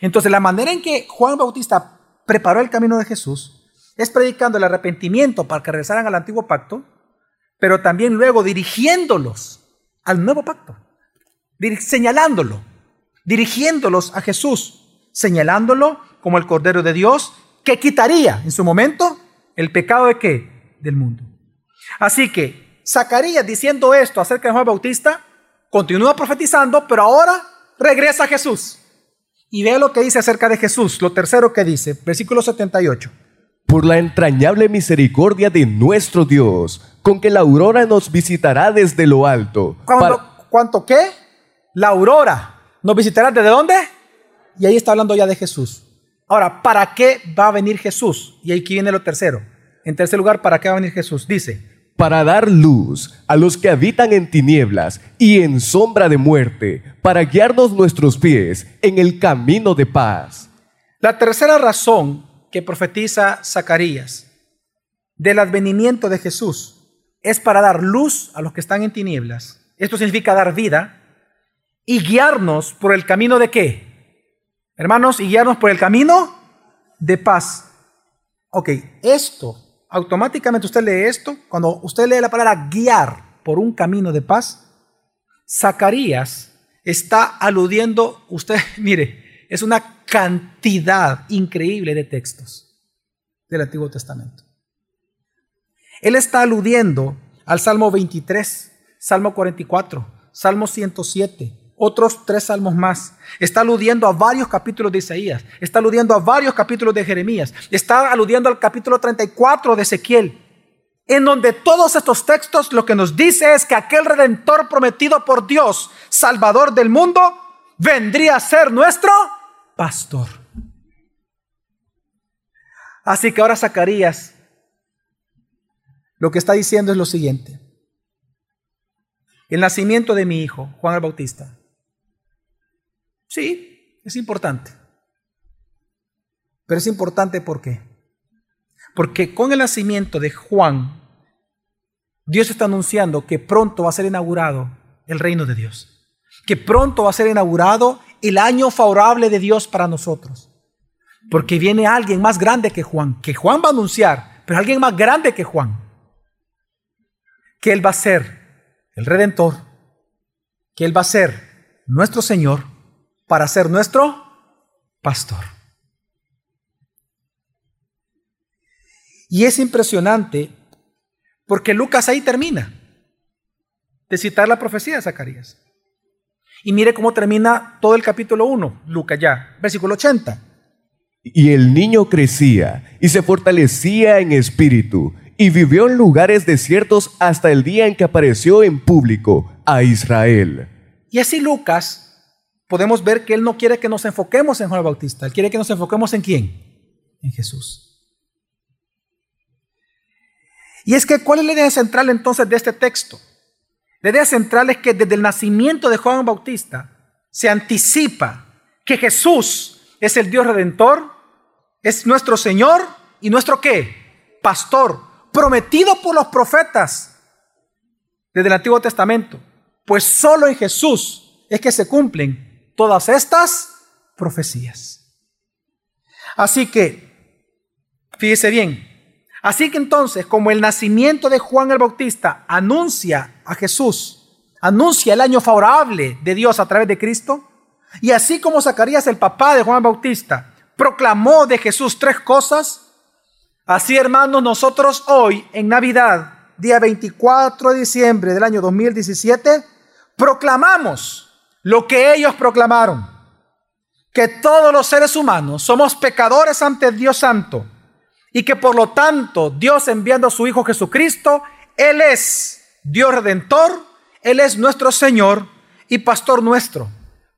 Entonces, la manera en que Juan Bautista preparó el camino de Jesús es predicando el arrepentimiento para que regresaran al antiguo pacto, pero también luego dirigiéndolos al nuevo pacto, señalándolo dirigiéndolos a Jesús, señalándolo como el Cordero de Dios que quitaría en su momento el pecado de qué? Del mundo. Así que Zacarías diciendo esto acerca de Juan Bautista, continúa profetizando, pero ahora regresa a Jesús. Y ve lo que dice acerca de Jesús, lo tercero que dice, versículo 78. Por la entrañable misericordia de nuestro Dios, con que la aurora nos visitará desde lo alto. ¿Cuánto qué? La aurora ¿Nos visitará desde dónde? Y ahí está hablando ya de Jesús. Ahora, ¿para qué va a venir Jesús? Y aquí viene lo tercero. En tercer lugar, ¿para qué va a venir Jesús? Dice, para dar luz a los que habitan en tinieblas y en sombra de muerte, para guiarnos nuestros pies en el camino de paz. La tercera razón que profetiza Zacarías del advenimiento de Jesús es para dar luz a los que están en tinieblas. Esto significa dar vida y guiarnos por el camino de qué? Hermanos, y guiarnos por el camino de paz. Ok, esto automáticamente usted lee esto, cuando usted lee la palabra guiar por un camino de paz, Zacarías está aludiendo, usted, mire, es una cantidad increíble de textos del Antiguo Testamento. Él está aludiendo al Salmo 23, Salmo 44, Salmo 107, otros tres salmos más. Está aludiendo a varios capítulos de Isaías, está aludiendo a varios capítulos de Jeremías, está aludiendo al capítulo 34 de Ezequiel, en donde todos estos textos lo que nos dice es que aquel redentor prometido por Dios, Salvador del mundo, vendría a ser nuestro pastor. Así que ahora Zacarías lo que está diciendo es lo siguiente. El nacimiento de mi hijo, Juan el Bautista, Sí, es importante. Pero es importante ¿por qué? Porque con el nacimiento de Juan, Dios está anunciando que pronto va a ser inaugurado el reino de Dios. Que pronto va a ser inaugurado el año favorable de Dios para nosotros. Porque viene alguien más grande que Juan, que Juan va a anunciar, pero alguien más grande que Juan. Que Él va a ser el redentor, que Él va a ser nuestro Señor para ser nuestro pastor. Y es impresionante porque Lucas ahí termina de citar la profecía de Zacarías. Y mire cómo termina todo el capítulo 1, Lucas ya, versículo 80. Y el niño crecía y se fortalecía en espíritu y vivió en lugares desiertos hasta el día en que apareció en público a Israel. Y así Lucas podemos ver que Él no quiere que nos enfoquemos en Juan Bautista, Él quiere que nos enfoquemos en quién? En Jesús. Y es que, ¿cuál es la idea central entonces de este texto? La idea central es que desde el nacimiento de Juan Bautista se anticipa que Jesús es el Dios redentor, es nuestro Señor y nuestro qué? Pastor, prometido por los profetas desde el Antiguo Testamento. Pues solo en Jesús es que se cumplen todas estas profecías. Así que, fíjese bien, así que entonces, como el nacimiento de Juan el Bautista anuncia a Jesús, anuncia el año favorable de Dios a través de Cristo, y así como Zacarías, el papá de Juan el Bautista, proclamó de Jesús tres cosas, así hermanos, nosotros hoy en Navidad, día 24 de diciembre del año 2017, proclamamos lo que ellos proclamaron, que todos los seres humanos somos pecadores ante Dios Santo y que por lo tanto Dios enviando a su Hijo Jesucristo, Él es Dios redentor, Él es nuestro Señor y pastor nuestro,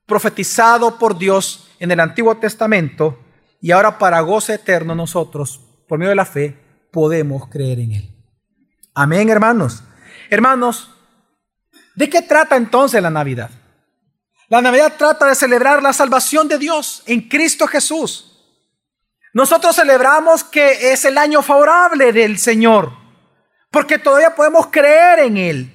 profetizado por Dios en el Antiguo Testamento y ahora para goce eterno nosotros, por medio de la fe, podemos creer en Él. Amén, hermanos. Hermanos, ¿de qué trata entonces la Navidad? La Navidad trata de celebrar la salvación de Dios en Cristo Jesús. Nosotros celebramos que es el año favorable del Señor, porque todavía podemos creer en Él.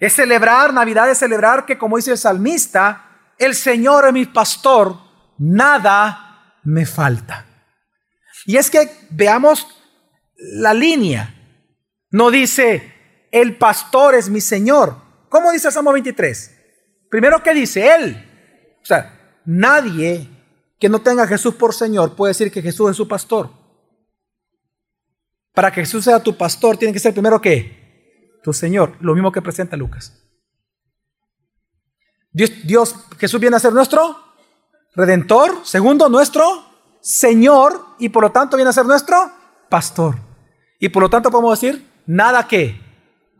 Es celebrar, Navidad es celebrar que, como dice el salmista, el Señor es mi pastor, nada me falta. Y es que veamos la línea. No dice, el pastor es mi Señor. ¿Cómo dice el Salmo 23? Primero, ¿qué dice él? O sea, nadie que no tenga Jesús por Señor puede decir que Jesús es su pastor. Para que Jesús sea tu pastor, tiene que ser primero que tu Señor. Lo mismo que presenta Lucas. Dios, Dios, Jesús viene a ser nuestro redentor. Segundo, nuestro Señor. Y por lo tanto viene a ser nuestro pastor. Y por lo tanto podemos decir, nada que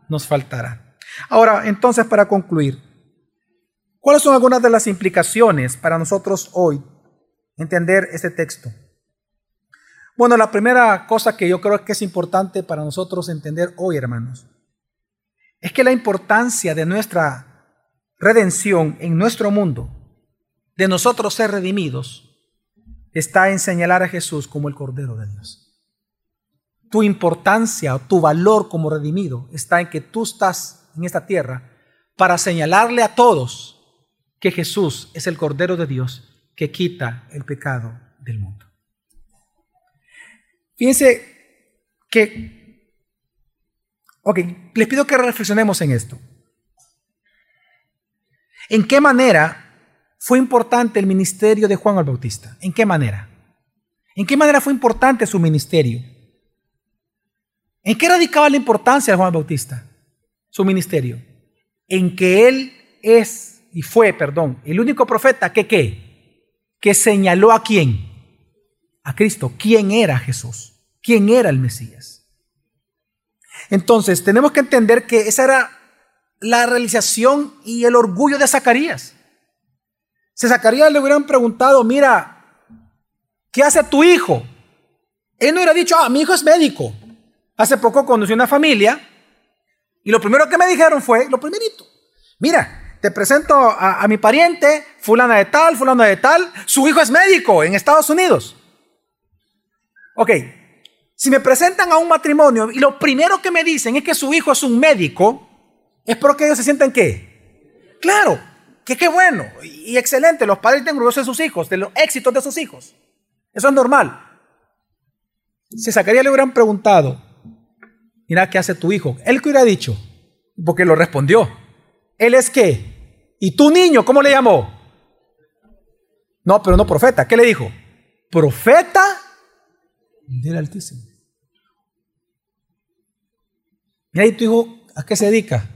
nos faltará. Ahora, entonces, para concluir, ¿Cuáles son algunas de las implicaciones para nosotros hoy entender este texto? Bueno, la primera cosa que yo creo que es importante para nosotros entender hoy, hermanos, es que la importancia de nuestra redención en nuestro mundo, de nosotros ser redimidos, está en señalar a Jesús como el Cordero de Dios. Tu importancia tu valor como redimido está en que tú estás en esta tierra para señalarle a todos que Jesús es el Cordero de Dios que quita el pecado del mundo. Fíjense que Ok, les pido que reflexionemos en esto. ¿En qué manera fue importante el ministerio de Juan el Bautista? ¿En qué manera? ¿En qué manera fue importante su ministerio? ¿En qué radicaba la importancia de Juan el Bautista? Su ministerio. En que él es y fue, perdón, el único profeta que qué? Que señaló a quién? A Cristo. ¿Quién era Jesús? ¿Quién era el Mesías? Entonces, tenemos que entender que esa era la realización y el orgullo de Zacarías. Si Zacarías le hubieran preguntado, mira, ¿qué hace tu hijo? Él no hubiera dicho, ah, mi hijo es médico. Hace poco conocí una familia y lo primero que me dijeron fue, lo primerito, mira, te presento a, mi pariente, fulana de tal, fulano de tal, su hijo es médico en Estados Unidos. Ok, si me presentan a un matrimonio y lo primero que me dicen es que su hijo es un médico, es porque ellos se sienten qué? Claro, que qué bueno y excelente. Los padres están orgullosos de sus hijos, de los éxitos de sus hijos. Eso es normal. Si Zacarías le hubieran preguntado, mira, ¿qué hace tu hijo? Él que hubiera dicho, porque lo respondió. Él es qué? ¿Y tu niño cómo le llamó? No, pero no profeta. ¿Qué le dijo? Profeta del Altísimo. Mira, ¿y tu hijo a qué se dedica?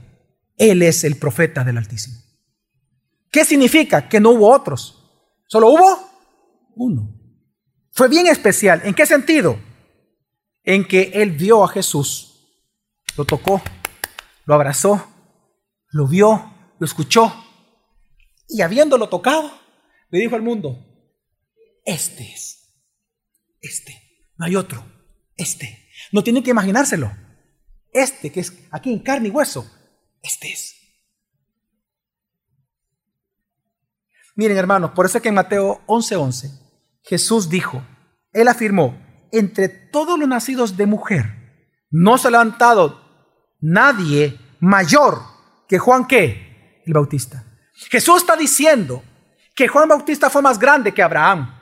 Él es el profeta del Altísimo. ¿Qué significa? Que no hubo otros. Solo hubo uno. Fue bien especial. ¿En qué sentido? En que él vio a Jesús, lo tocó, lo abrazó, lo vio, lo escuchó y habiéndolo tocado, le dijo al mundo, este es, este, no hay otro, este. No tiene que imaginárselo. Este que es aquí en carne y hueso, este es. Miren hermanos, por eso es que en Mateo 11:11 Jesús dijo, Él afirmó, entre todos los nacidos de mujer, no se ha levantado nadie mayor que Juan qué? El Bautista. Jesús está diciendo que Juan Bautista fue más grande que Abraham,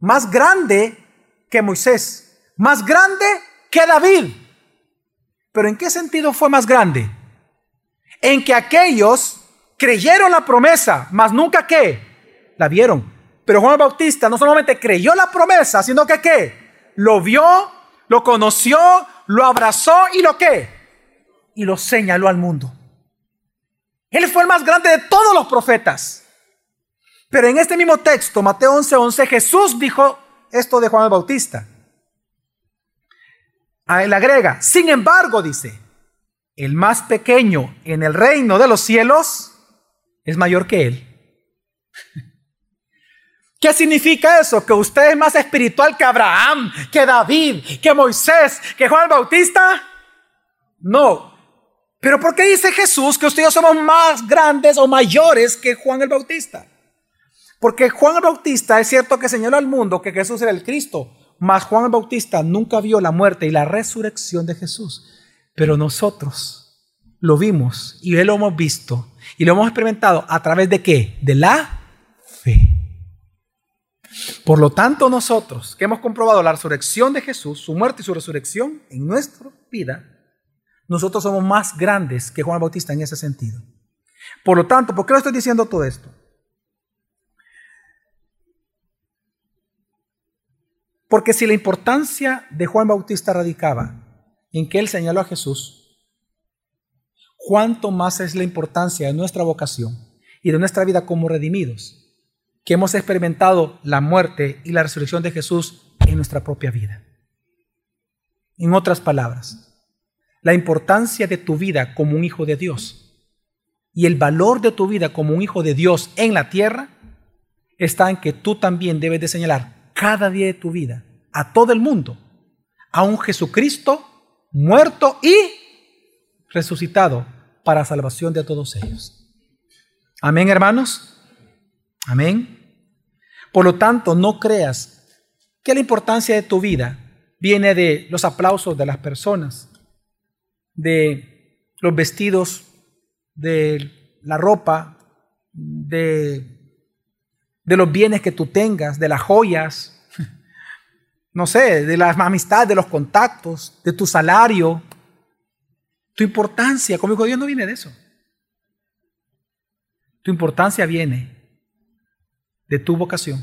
más grande que Moisés, más grande que David. Pero ¿en qué sentido fue más grande? En que aquellos creyeron la promesa, mas nunca qué, la vieron. Pero Juan Bautista no solamente creyó la promesa, sino que qué, lo vio, lo conoció, lo abrazó y lo qué, y lo señaló al mundo. Él fue el más grande de todos los profetas. Pero en este mismo texto, Mateo 11:11, 11, Jesús dijo esto de Juan el Bautista. A él agrega, sin embargo, dice, el más pequeño en el reino de los cielos es mayor que él. ¿Qué significa eso? ¿Que usted es más espiritual que Abraham, que David, que Moisés, que Juan el Bautista? No. Pero ¿por qué dice Jesús que ustedes somos más grandes o mayores que Juan el Bautista? Porque Juan el Bautista es cierto que señaló al mundo que Jesús era el Cristo, mas Juan el Bautista nunca vio la muerte y la resurrección de Jesús. Pero nosotros lo vimos y lo hemos visto y lo hemos experimentado a través de qué? De la fe. Por lo tanto, nosotros que hemos comprobado la resurrección de Jesús, su muerte y su resurrección en nuestra vida, nosotros somos más grandes que Juan Bautista en ese sentido. Por lo tanto, ¿por qué le estoy diciendo todo esto? Porque si la importancia de Juan Bautista radicaba en que él señaló a Jesús, cuánto más es la importancia de nuestra vocación y de nuestra vida como redimidos, que hemos experimentado la muerte y la resurrección de Jesús en nuestra propia vida. En otras palabras, la importancia de tu vida como un hijo de Dios y el valor de tu vida como un hijo de Dios en la tierra está en que tú también debes de señalar cada día de tu vida a todo el mundo, a un Jesucristo muerto y resucitado para salvación de todos ellos. Amén, hermanos. Amén. Por lo tanto, no creas que la importancia de tu vida viene de los aplausos de las personas, de los vestidos, de la ropa, de, de los bienes que tú tengas, de las joyas, no sé, de las amistades, de los contactos, de tu salario. Tu importancia como hijo de Dios no viene de eso. Tu importancia viene de tu vocación.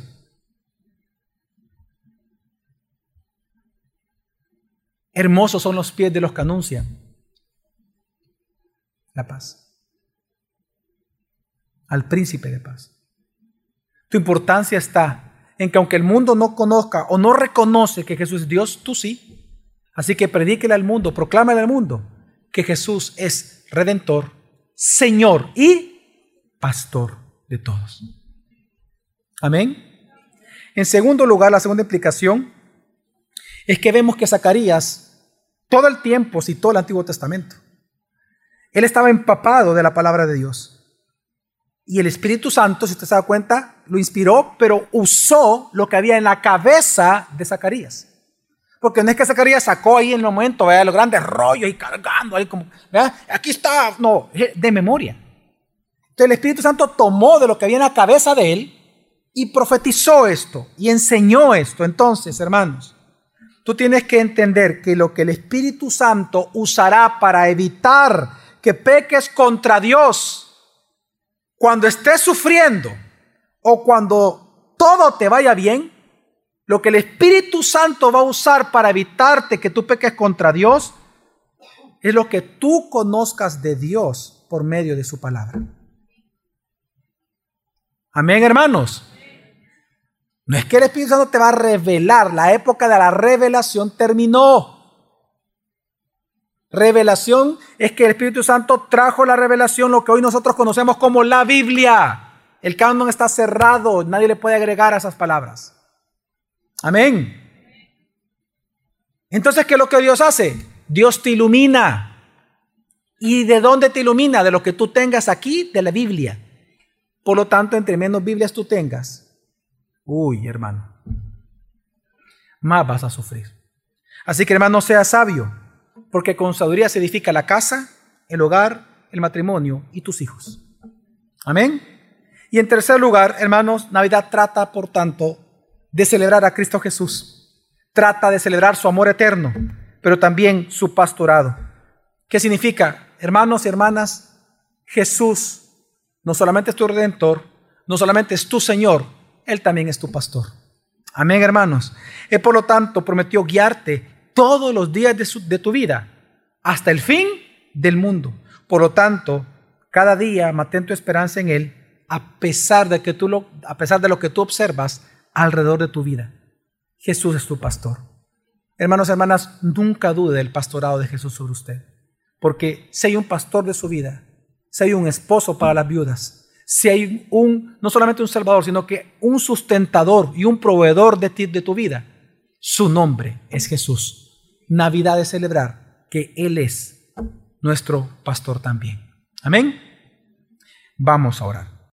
Hermosos son los pies de los que anuncian la paz. Al príncipe de paz. Tu importancia está en que aunque el mundo no conozca o no reconoce que Jesús es Dios, tú sí. Así que predíquele al mundo, proclámale al mundo que Jesús es redentor, Señor y pastor de todos. Amén. En segundo lugar, la segunda implicación es que vemos que Zacarías todo el tiempo citó el Antiguo Testamento. Él estaba empapado de la palabra de Dios. Y el Espíritu Santo, si usted se da cuenta, lo inspiró, pero usó lo que había en la cabeza de Zacarías. Porque no es que Zacarías sacó ahí en el momento, vea, los grandes rollos y cargando ahí como, vea, aquí está, no, de memoria. Entonces el Espíritu Santo tomó de lo que había en la cabeza de él y profetizó esto y enseñó esto. Entonces, hermanos, Tú tienes que entender que lo que el Espíritu Santo usará para evitar que peques contra Dios cuando estés sufriendo o cuando todo te vaya bien, lo que el Espíritu Santo va a usar para evitarte que tú peques contra Dios es lo que tú conozcas de Dios por medio de su palabra. Amén, hermanos. No es que el Espíritu Santo te va a revelar, la época de la revelación terminó. Revelación es que el Espíritu Santo trajo la revelación, lo que hoy nosotros conocemos como la Biblia. El canon está cerrado, nadie le puede agregar a esas palabras. Amén. Entonces, ¿qué es lo que Dios hace? Dios te ilumina. ¿Y de dónde te ilumina? De lo que tú tengas aquí, de la Biblia. Por lo tanto, entre menos Biblias tú tengas, Uy, hermano, más vas a sufrir. Así que hermano, sea sabio, porque con sabiduría se edifica la casa, el hogar, el matrimonio y tus hijos. Amén. Y en tercer lugar, hermanos, Navidad trata, por tanto, de celebrar a Cristo Jesús. Trata de celebrar su amor eterno, pero también su pastorado. ¿Qué significa? Hermanos y hermanas, Jesús no solamente es tu redentor, no solamente es tu Señor, él también es tu pastor. Amén, hermanos. Él, por lo tanto, prometió guiarte todos los días de, tu vida hasta el fin del mundo. Por lo tanto, cada día mantén tu esperanza en Él a pesar de, que tú lo, a pesar de lo que tú observas alrededor de tu vida. Jesús es tu pastor. Hermanos, hermanas, nunca dude del pastorado de Jesús sobre usted. Porque si hay un pastor de su vida, si hay un esposo para las viudas, si hay un, no solamente un Salvador, sino que un sustentador y un proveedor de ti, de tu vida, su nombre es Jesús. Navidad es celebrar que Él es nuestro pastor también. Amén. Vamos a orar.